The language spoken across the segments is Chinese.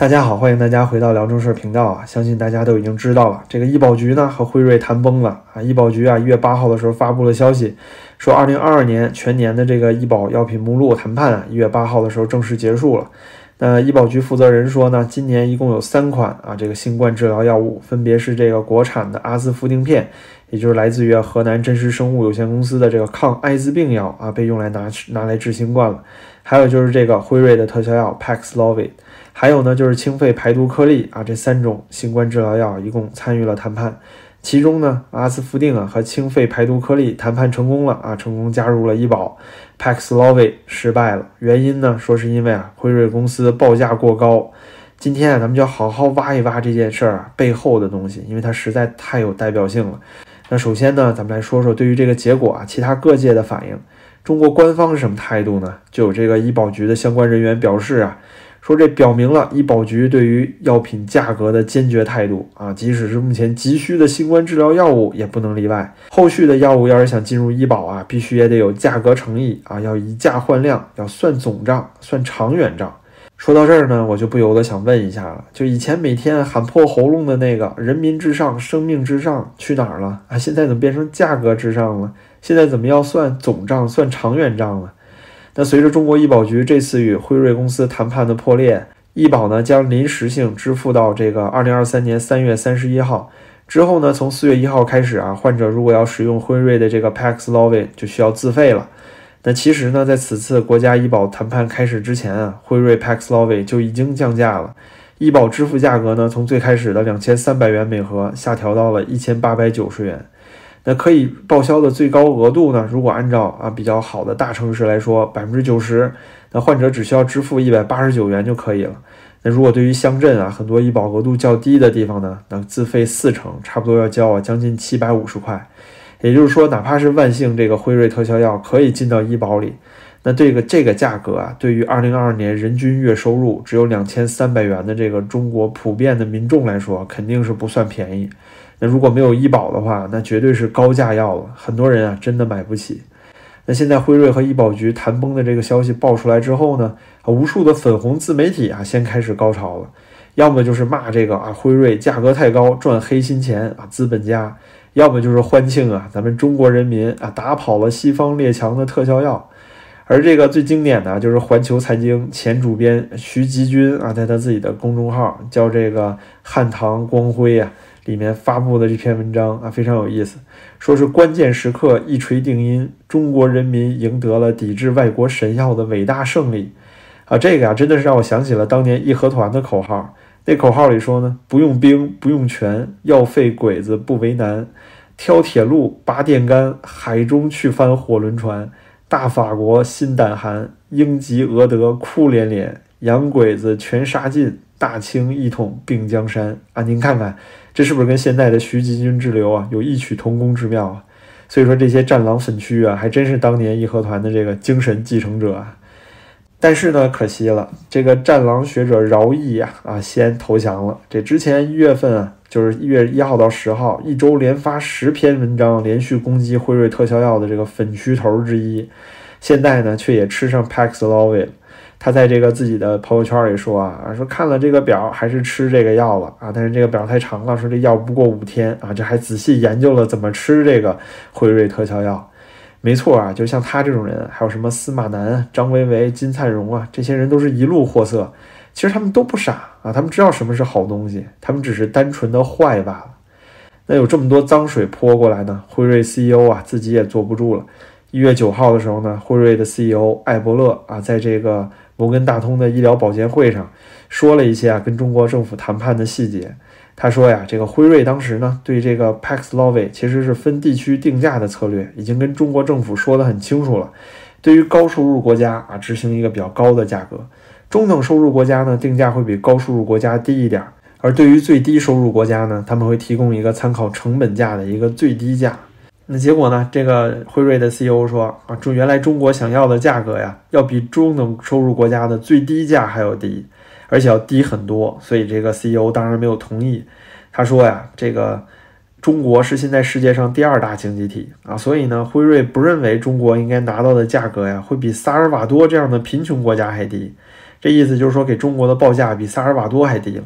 大家好，欢迎大家回到聊正事频道啊！相信大家都已经知道了，这个医保局呢和辉瑞谈崩了啊！医保局啊一月八号的时候发布了消息，说二零二二年全年的这个医保药品目录谈判啊，一月八号的时候正式结束了。那医保局负责人说呢，今年一共有三款啊这个新冠治疗药物，分别是这个国产的阿斯夫定片，也就是来自于河南真实生物有限公司的这个抗艾滋病药啊，被用来拿拿来治新冠了。还有就是这个辉瑞的特效药 Paxlovid。还有呢，就是清肺排毒颗粒啊，这三种新冠治疗药一共参与了谈判。其中呢，阿斯夫定啊和清肺排毒颗粒谈判成功了啊，成功加入了医保。Paxlovid 失败了，原因呢，说是因为啊辉瑞公司报价过高。今天啊，咱们就好好挖一挖这件事儿啊背后的东西，因为它实在太有代表性了。那首先呢，咱们来说说对于这个结果啊，其他各界的反应。中国官方是什么态度呢？就有这个医保局的相关人员表示啊。说这表明了医保局对于药品价格的坚决态度啊，即使是目前急需的新冠治疗药物也不能例外。后续的药物要是想进入医保啊，必须也得有价格诚意啊，要以价换量，要算总账，算长远账。说到这儿呢，我就不由得想问一下了，就以前每天喊破喉咙的那个“人民至上，生命至上”去哪儿了啊？现在怎么变成价格至上了？现在怎么要算总账，算长远账了？那随着中国医保局这次与辉瑞公司谈判的破裂，医保呢将临时性支付到这个二零二三年三月三十一号之后呢，从四月一号开始啊，患者如果要使用辉瑞的这个 Paxlovid 就需要自费了。那其实呢，在此次国家医保谈判开始之前啊，辉瑞 Paxlovid 就已经降价了，医保支付价格呢从最开始的两千三百元每盒下调到了一千八百九十元。那可以报销的最高额度呢？如果按照啊比较好的大城市来说，百分之九十，那患者只需要支付一百八十九元就可以了。那如果对于乡镇啊很多医保额度较低的地方呢，那自费四成，差不多要交啊将近七百五十块。也就是说，哪怕是万幸这个辉瑞特效药可以进到医保里，那这个这个价格啊，对于二零二二年人均月收入只有两千三百元的这个中国普遍的民众来说，肯定是不算便宜。那如果没有医保的话，那绝对是高价药了，很多人啊真的买不起。那现在辉瑞和医保局谈崩的这个消息爆出来之后呢，啊无数的粉红自媒体啊先开始高潮了，要么就是骂这个啊辉瑞价格太高赚黑心钱啊资本家，要么就是欢庆啊咱们中国人民啊打跑了西方列强的特效药。而这个最经典的就是环球财经前主编徐吉军啊，在他自己的公众号叫这个汉唐光辉啊。里面发布的这篇文章啊，非常有意思，说是关键时刻一锤定音，中国人民赢得了抵制外国神药的伟大胜利啊！这个啊，真的是让我想起了当年义和团的口号。那口号里说呢，不用兵，不用权，要废鬼子不为难，挑铁路，拔电杆，海中去翻火轮船，大法国心胆寒，英吉俄德哭连连，洋鬼子全杀尽，大清一统并江山啊！您看看。这是不是跟现在的徐吉军之流啊有异曲同工之妙啊？所以说这些战狼粉区啊，还真是当年义和团的这个精神继承者啊。但是呢，可惜了，这个战狼学者饶毅呀啊先投降了。这之前一月份啊，就是一月一号到十号，一周连发十篇文章，连续攻击辉瑞特效药的这个粉区头之一，现在呢却也吃上 Paxlovid。他在这个自己的朋友圈里说啊，说看了这个表还是吃这个药了啊，但是这个表太长了，说这药不过五天啊，这还仔细研究了怎么吃这个辉瑞特效药。没错啊，就像他这种人，还有什么司马南、张维维、金灿荣啊，这些人都是一路货色。其实他们都不傻啊，他们知道什么是好东西，他们只是单纯的坏罢了。那有这么多脏水泼过来呢，辉瑞 CEO 啊自己也坐不住了。一月九号的时候呢，辉瑞的 CEO 艾伯勒啊，在这个。摩根大通的医疗保健会上说了一些啊，跟中国政府谈判的细节。他说呀，这个辉瑞当时呢，对这个 Paxlovid 其实是分地区定价的策略，已经跟中国政府说得很清楚了。对于高收入国家啊，执行一个比较高的价格；中等收入国家呢，定价会比高收入国家低一点。而对于最低收入国家呢，他们会提供一个参考成本价的一个最低价。那结果呢？这个辉瑞的 CEO 说啊，中原来中国想要的价格呀，要比中等收入国家的最低价还要低，而且要低很多。所以这个 CEO 当然没有同意。他说呀，这个中国是现在世界上第二大经济体啊，所以呢，辉瑞不认为中国应该拿到的价格呀，会比萨尔瓦多这样的贫穷国家还低。这意思就是说给中国的报价比萨尔瓦多还低了。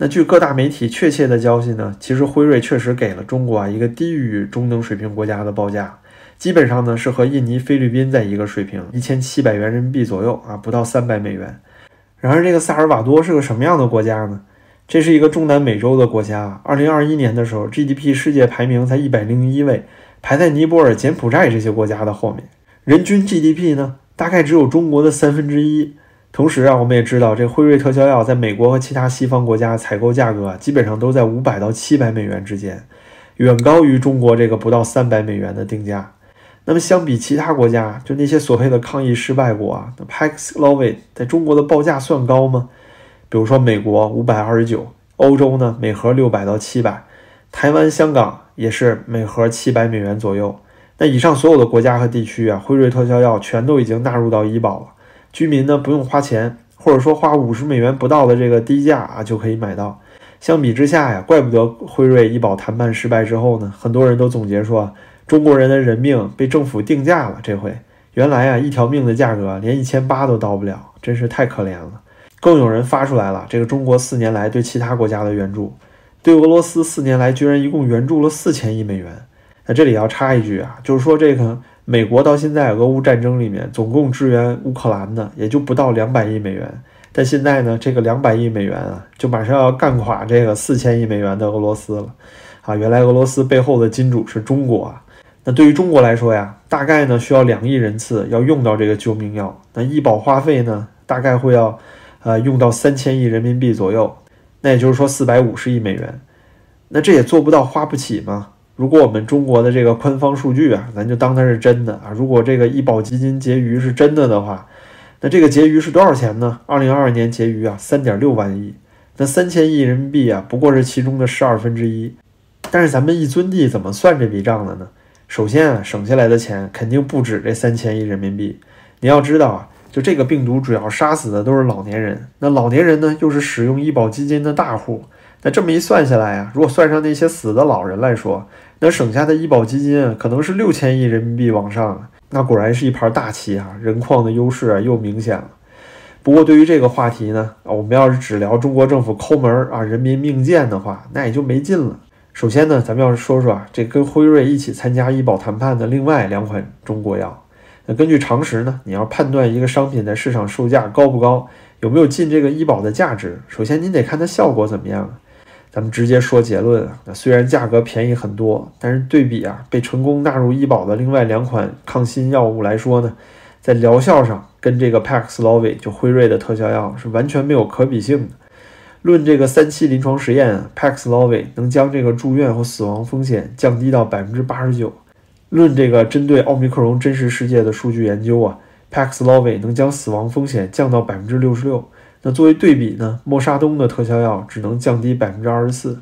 那据各大媒体确切的消息呢，其实辉瑞确实给了中国啊一个低于中等水平国家的报价，基本上呢是和印尼、菲律宾在一个水平，一千七百元人民币左右啊，不到三百美元。然而这个萨尔瓦多是个什么样的国家呢？这是一个中南美洲的国家，二零二一年的时候 GDP 世界排名才一百零一位，排在尼泊尔、柬埔寨这些国家的后面，人均 GDP 呢大概只有中国的三分之一。同时啊，我们也知道，这辉瑞特效药在美国和其他西方国家采购价格啊基本上都在五百到七百美元之间，远高于中国这个不到三百美元的定价。那么相比其他国家，就那些所谓的抗疫失败国啊那，Paxlovid 在中国的报价算高吗？比如说美国五百二十九，欧洲呢每盒六百到七百，台湾、香港也是每盒七百美元左右。那以上所有的国家和地区啊，辉瑞特效药全都已经纳入到医保了。居民呢不用花钱，或者说花五十美元不到的这个低价啊就可以买到。相比之下呀，怪不得辉瑞医保谈判失败之后呢，很多人都总结说，中国人的人命被政府定价了。这回原来啊一条命的价格连一千八都到不了，真是太可怜了。更有人发出来了，这个中国四年来对其他国家的援助，对俄罗斯四年来居然一共援助了四千亿美元。那这里要插一句啊，就是说这个。美国到现在俄乌战争里面总共支援乌克兰的也就不到两百亿美元，但现在呢，这个两百亿美元啊，就马上要干垮这个四千亿美元的俄罗斯了，啊，原来俄罗斯背后的金主是中国啊。那对于中国来说呀，大概呢需要两亿人次要用到这个救命药，那医保花费呢大概会要，呃，用到三千亿人民币左右，那也就是说四百五十亿美元，那这也做不到花不起吗？如果我们中国的这个官方数据啊，咱就当它是真的啊。如果这个医保基金结余是真的的话，那这个结余是多少钱呢？二零二二年结余啊，三点六万亿。那三千亿人民币啊，不过是其中的十二分之一。但是咱们一尊地怎么算这笔账的呢？首先啊，省下来的钱肯定不止这三千亿人民币。你要知道啊，就这个病毒主要杀死的都是老年人，那老年人呢，又是使用医保基金的大户。那这么一算下来啊，如果算上那些死的老人来说，那省下的医保基金可能是六千亿人民币往上，那果然是一盘大棋啊！人矿的优势啊又明显了。不过对于这个话题呢，啊，我们要是只聊中国政府抠门啊、人民命贱的话，那也就没劲了。首先呢，咱们要是说说啊，这跟辉瑞一起参加医保谈判的另外两款中国药，那根据常识呢，你要判断一个商品在市场售价高不高，有没有进这个医保的价值，首先您得看它效果怎么样。咱们直接说结论啊，虽然价格便宜很多，但是对比啊被成功纳入医保的另外两款抗新药物来说呢，在疗效上跟这个 Paxlovid 就辉瑞的特效药是完全没有可比性的。论这个三期临床实验，Paxlovid 能将这个住院或死亡风险降低到百分之八十九。论这个针对奥密克戎真实世界的数据研究啊，Paxlovid 能将死亡风险降到百分之六十六。那作为对比呢，默沙东的特效药只能降低百分之二十四。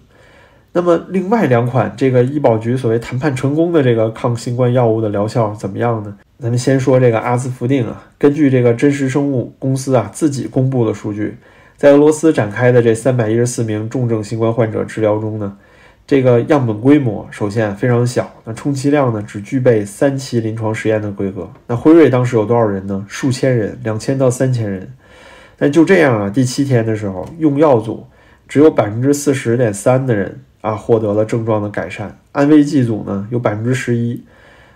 那么另外两款这个医保局所谓谈判成功的这个抗新冠药物的疗效怎么样呢？咱们先说这个阿兹夫定啊，根据这个真实生物公司啊自己公布的数据，在俄罗斯展开的这三百一十四名重症新冠患者治疗中呢，这个样本规模首先非常小，那充其量呢只具备三期临床实验的规格。那辉瑞当时有多少人呢？数千人，两千到三千人。但就这样啊，第七天的时候，用药组只有百分之四十点三的人啊获得了症状的改善，安慰剂组呢有百分之十一。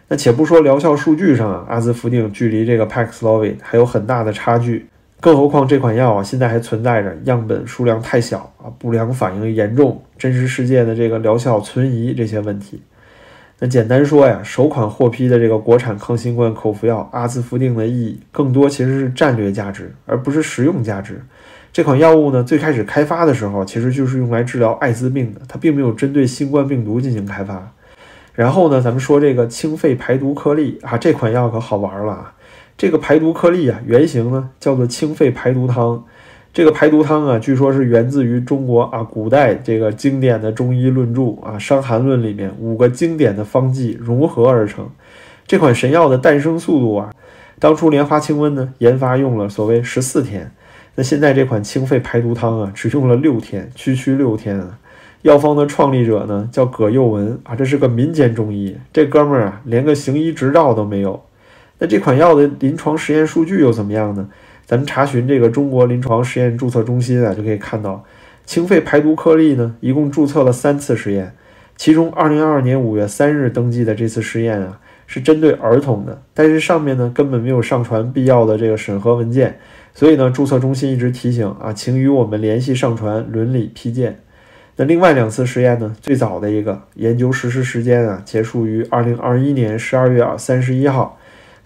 那且不说疗效数据上啊，阿兹夫定距离这个 Paxlovid 还有很大的差距，更何况这款药啊现在还存在着样本数量太小啊、不良反应严重、真实世界的这个疗效存疑这些问题。那简单说呀，首款获批的这个国产抗新冠口服药阿兹夫定的意义，更多其实是战略价值，而不是实用价值。这款药物呢，最开始开发的时候，其实就是用来治疗艾滋病的，它并没有针对新冠病毒进行开发。然后呢，咱们说这个清肺排毒颗粒啊，这款药可好玩了啊，这个排毒颗粒啊，原型呢叫做清肺排毒汤。这个排毒汤啊，据说是源自于中国啊古代这个经典的中医论著啊《伤寒论》里面五个经典的方剂融合而成。这款神药的诞生速度啊，当初莲花清瘟呢研发用了所谓十四天，那现在这款清肺排毒汤啊只用了六天，区区六天啊！药方的创立者呢叫葛佑文啊，这是个民间中医，这哥们儿啊连个行医执照都没有。那这款药的临床实验数据又怎么样呢？咱们查询这个中国临床实验注册中心啊，就可以看到，清肺排毒颗粒呢，一共注册了三次实验，其中二零二二年五月三日登记的这次实验啊，是针对儿童的，但是上面呢根本没有上传必要的这个审核文件，所以呢，注册中心一直提醒啊，请与我们联系上传伦理批件。那另外两次实验呢，最早的一个研究实施时间啊，结束于二零二一年十二月三十一号。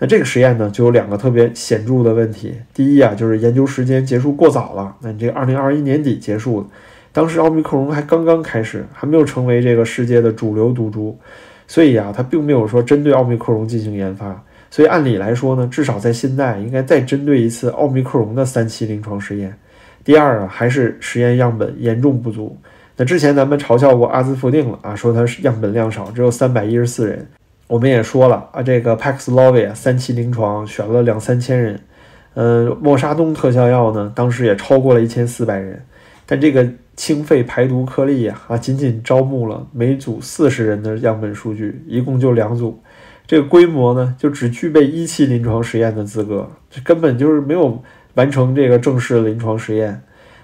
那这个实验呢，就有两个特别显著的问题。第一啊，就是研究时间结束过早了。那你这个二零二一年底结束，当时奥密克戎还刚刚开始，还没有成为这个世界的主流毒株，所以啊，它并没有说针对奥密克戎进行研发。所以按理来说呢，至少在现在应该再针对一次奥密克戎的三期临床实验。第二啊，还是实验样本严重不足。那之前咱们嘲笑过阿兹夫定了啊，说它是样本量少，只有三百一十四人。我们也说了啊，这个 Paxlovid 三期临床选了两三千人，呃，莫沙东特效药呢，当时也超过了一千四百人，但这个清肺排毒颗粒呀，啊，仅仅招募了每组四十人的样本数据，一共就两组，这个规模呢，就只具备一期临床实验的资格，这根本就是没有完成这个正式的临床实验。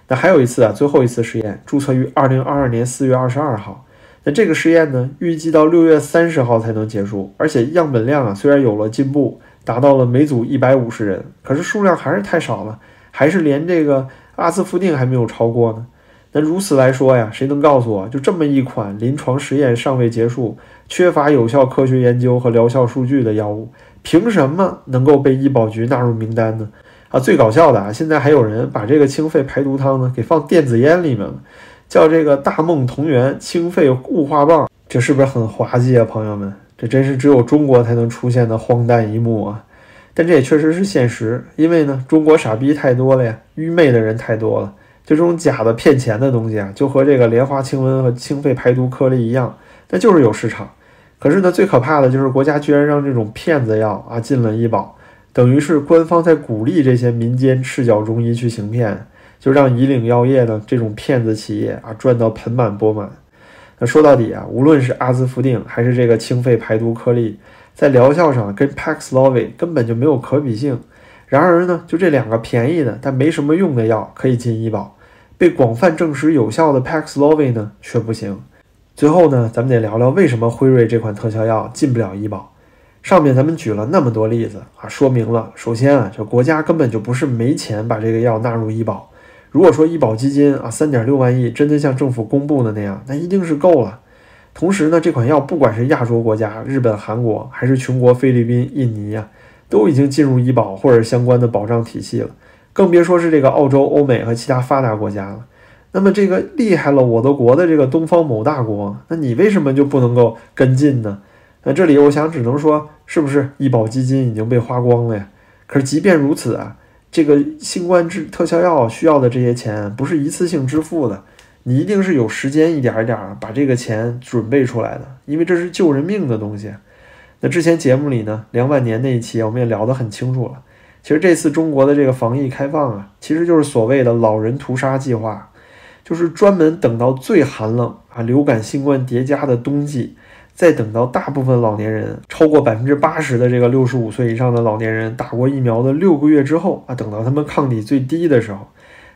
那还有一次啊，最后一次实验注册于二零二二年四月二十二号。那这个实验呢，预计到六月三十号才能结束，而且样本量啊虽然有了进步，达到了每组一百五十人，可是数量还是太少了，还是连这个阿斯夫定还没有超过呢。那如此来说呀，谁能告诉我，就这么一款临床实验尚未结束、缺乏有效科学研究和疗效数据的药物，凭什么能够被医保局纳入名单呢？啊，最搞笑的啊，现在还有人把这个清肺排毒汤呢给放电子烟里面了。叫这个大梦同源清肺雾化棒，这是不是很滑稽啊，朋友们？这真是只有中国才能出现的荒诞一幕啊！但这也确实是现实，因为呢，中国傻逼太多了呀，愚昧的人太多了。就这种假的骗钱的东西啊，就和这个莲花清瘟和清肺排毒颗粒一样，那就是有市场。可是呢，最可怕的就是国家居然让这种骗子药啊进了医保，等于是官方在鼓励这些民间赤脚中医去行骗。就让以岭药业呢这种骗子企业啊赚到盆满钵满。那说到底啊，无论是阿兹夫定还是这个清肺排毒颗粒，在疗效上跟 Paxlovid 根本就没有可比性。然而呢，就这两个便宜的但没什么用的药可以进医保，被广泛证实有效的 Paxlovid 呢却不行。最后呢，咱们得聊聊为什么辉瑞这款特效药进不了医保。上面咱们举了那么多例子啊，说明了首先啊，这国家根本就不是没钱把这个药纳入医保。如果说医保基金啊三点六万亿真的像政府公布的那样，那一定是够了。同时呢，这款药不管是亚洲国家、日本、韩国，还是穷国菲律宾、印尼呀，都已经进入医保或者相关的保障体系了，更别说是这个澳洲、欧美和其他发达国家了。那么这个厉害了我的国的这个东方某大国，那你为什么就不能够跟进呢？那这里我想只能说，是不是医保基金已经被花光了呀？可是即便如此啊。这个新冠治特效药需要的这些钱不是一次性支付的，你一定是有时间一点一点把这个钱准备出来的，因为这是救人命的东西。那之前节目里呢，两万年那一期我们也聊得很清楚了。其实这次中国的这个防疫开放啊，其实就是所谓的老人屠杀计划，就是专门等到最寒冷啊，流感、新冠叠加的冬季。再等到大部分老年人超过百分之八十的这个六十五岁以上的老年人打过疫苗的六个月之后啊，等到他们抗体最低的时候，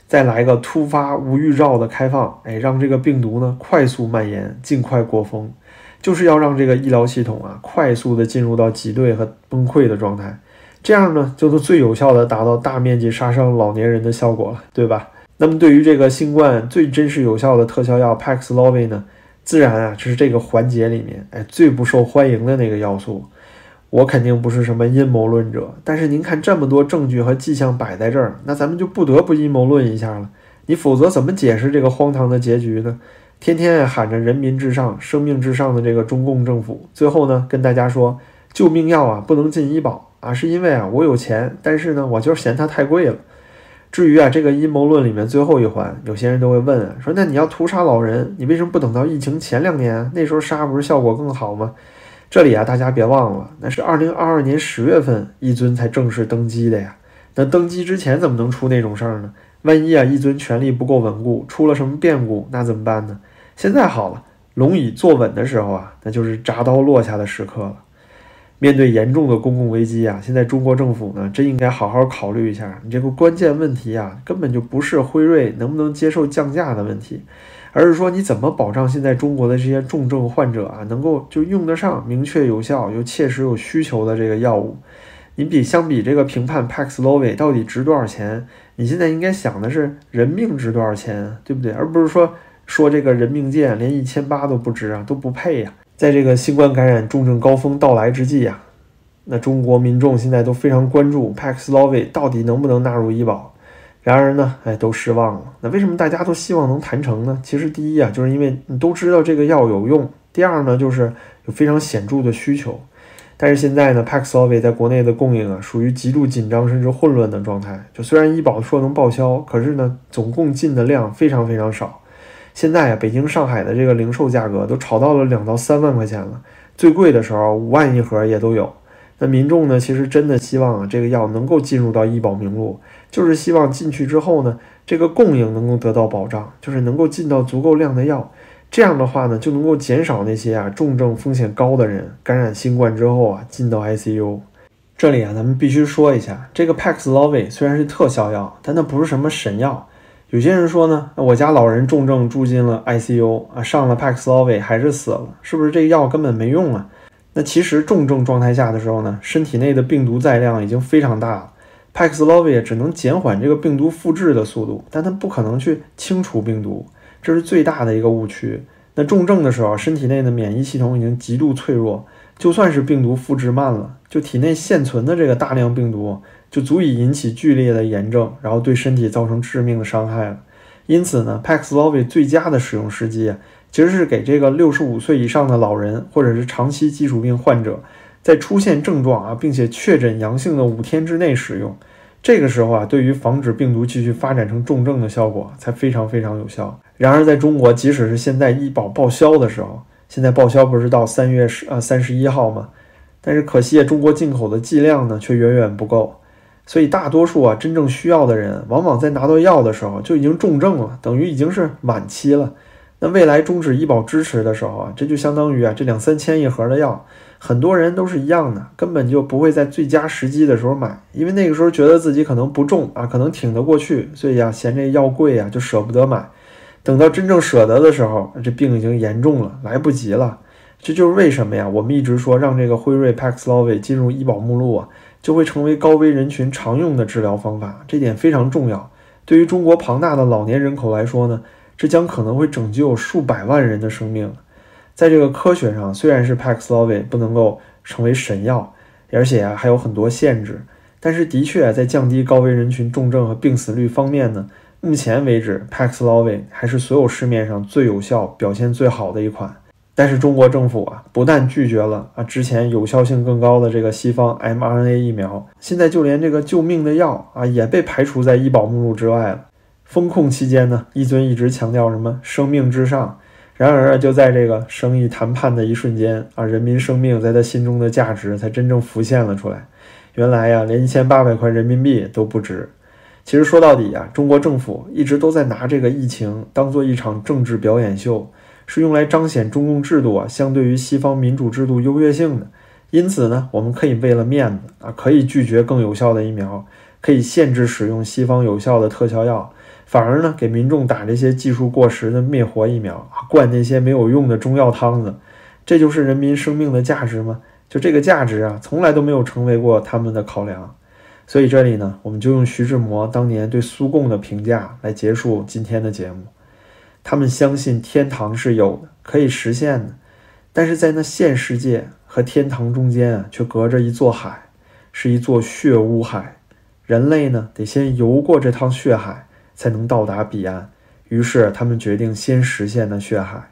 再来个突发无预兆的开放，哎，让这个病毒呢快速蔓延，尽快过风，就是要让这个医疗系统啊快速的进入到挤兑和崩溃的状态，这样呢就能最有效的达到大面积杀伤老年人的效果了，对吧？那么对于这个新冠最真实有效的特效药 Paxlovid 呢？自然啊，就是这个环节里面，哎，最不受欢迎的那个要素。我肯定不是什么阴谋论者，但是您看这么多证据和迹象摆在这儿，那咱们就不得不阴谋论一下了。你否则怎么解释这个荒唐的结局呢？天天喊着人民至上、生命至上的这个中共政府，最后呢，跟大家说救命药啊不能进医保啊，是因为啊我有钱，但是呢我就是嫌它太贵了。至于啊，这个阴谋论里面最后一环，有些人都会问啊，说那你要屠杀老人，你为什么不等到疫情前两年？那时候杀不是效果更好吗？这里啊，大家别忘了，那是二零二二年十月份一尊才正式登基的呀。那登基之前怎么能出那种事儿呢？万一啊，一尊权力不够稳固，出了什么变故，那怎么办呢？现在好了，龙椅坐稳的时候啊，那就是铡刀落下的时刻了。面对严重的公共危机啊，现在中国政府呢，真应该好好考虑一下，你这个关键问题啊，根本就不是辉瑞能不能接受降价的问题，而是说你怎么保障现在中国的这些重症患者啊，能够就用得上明确有效又切实有需求的这个药物。你比相比这个评判 Paxlovid 到底值多少钱，你现在应该想的是人命值多少钱，对不对？而不是说说这个人命贱，连一千八都不值啊，都不配呀。在这个新冠感染重症高峰到来之际呀，那中国民众现在都非常关注 Paxlovid 到底能不能纳入医保。然而呢，哎，都失望了。那为什么大家都希望能谈成呢？其实第一啊，就是因为你都知道这个药有用；第二呢，就是有非常显著的需求。但是现在呢，Paxlovid 在国内的供应啊，属于极度紧张甚至混乱的状态。就虽然医保说能报销，可是呢，总共进的量非常非常少。现在啊，北京、上海的这个零售价格都炒到了两到三万块钱了，最贵的时候五万一盒也都有。那民众呢，其实真的希望啊，这个药能够进入到医保名录，就是希望进去之后呢，这个供应能够得到保障，就是能够进到足够量的药。这样的话呢，就能够减少那些啊重症风险高的人感染新冠之后啊进到 ICU。这里啊，咱们必须说一下，这个 Paxlovid 虽然是特效药，但它不是什么神药。有些人说呢，我家老人重症住进了 ICU 啊，上了 Paxlovid 还是死了，是不是这个药根本没用啊？那其实重症状态下的时候呢，身体内的病毒载量已经非常大了，Paxlovid 只能减缓这个病毒复制的速度，但它不可能去清除病毒，这是最大的一个误区。那重症的时候，身体内的免疫系统已经极度脆弱，就算是病毒复制慢了，就体内现存的这个大量病毒。就足以引起剧烈的炎症，然后对身体造成致命的伤害了。因此呢，Paxlovid 最佳的使用时机其实是给这个六十五岁以上的老人，或者是长期基础病患者，在出现症状啊，并且确诊阳性的五天之内使用。这个时候啊，对于防止病毒继续发展成重症的效果才非常非常有效。然而，在中国，即使是现在医保报销的时候，现在报销不是到三月十呃三十一号吗？但是可惜，中国进口的剂量呢，却远远不够。所以大多数啊，真正需要的人，往往在拿到药的时候就已经重症了，等于已经是晚期了。那未来终止医保支持的时候啊，这就相当于啊，这两三千一盒的药，很多人都是一样的，根本就不会在最佳时机的时候买，因为那个时候觉得自己可能不重啊，可能挺得过去，所以啊，嫌这药贵啊，就舍不得买。等到真正舍得的时候，这病已经严重了，来不及了。这就是为什么呀，我们一直说让这个辉瑞 Paxlovid 进入医保目录啊。就会成为高危人群常用的治疗方法，这点非常重要。对于中国庞大的老年人口来说呢，这将可能会拯救数百万人的生命。在这个科学上，虽然是 Paxlovid 不能够成为神药，而且啊还有很多限制，但是的确在降低高危人群重症和病死率方面呢，目前为止 Paxlovid 还是所有市面上最有效、表现最好的一款。但是中国政府啊，不但拒绝了啊之前有效性更高的这个西方 mRNA 疫苗，现在就连这个救命的药啊也被排除在医保目录之外了。封控期间呢，一尊一直强调什么生命至上，然而，就在这个生意谈判的一瞬间啊，人民生命在他心中的价值才真正浮现了出来。原来呀，连一千八百块人民币都不值。其实说到底啊，中国政府一直都在拿这个疫情当做一场政治表演秀。是用来彰显中共制度啊，相对于西方民主制度优越性的。因此呢，我们可以为了面子啊，可以拒绝更有效的疫苗，可以限制使用西方有效的特效药，反而呢，给民众打这些技术过时的灭活疫苗啊，灌那些没有用的中药汤子。这就是人民生命的价值吗？就这个价值啊，从来都没有成为过他们的考量。所以这里呢，我们就用徐志摩当年对苏共的评价来结束今天的节目。他们相信天堂是有的，可以实现的，但是在那现世界和天堂中间啊，却隔着一座海，是一座血污海。人类呢，得先游过这趟血海，才能到达彼岸。于是他们决定先实现那血海。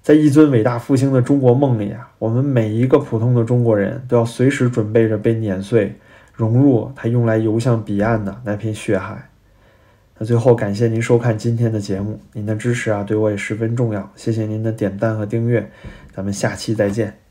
在一尊伟大复兴的中国梦里啊，我们每一个普通的中国人都要随时准备着被碾碎，融入它用来游向彼岸的那片血海。那最后，感谢您收看今天的节目，您的支持啊，对我也十分重要。谢谢您的点赞和订阅，咱们下期再见。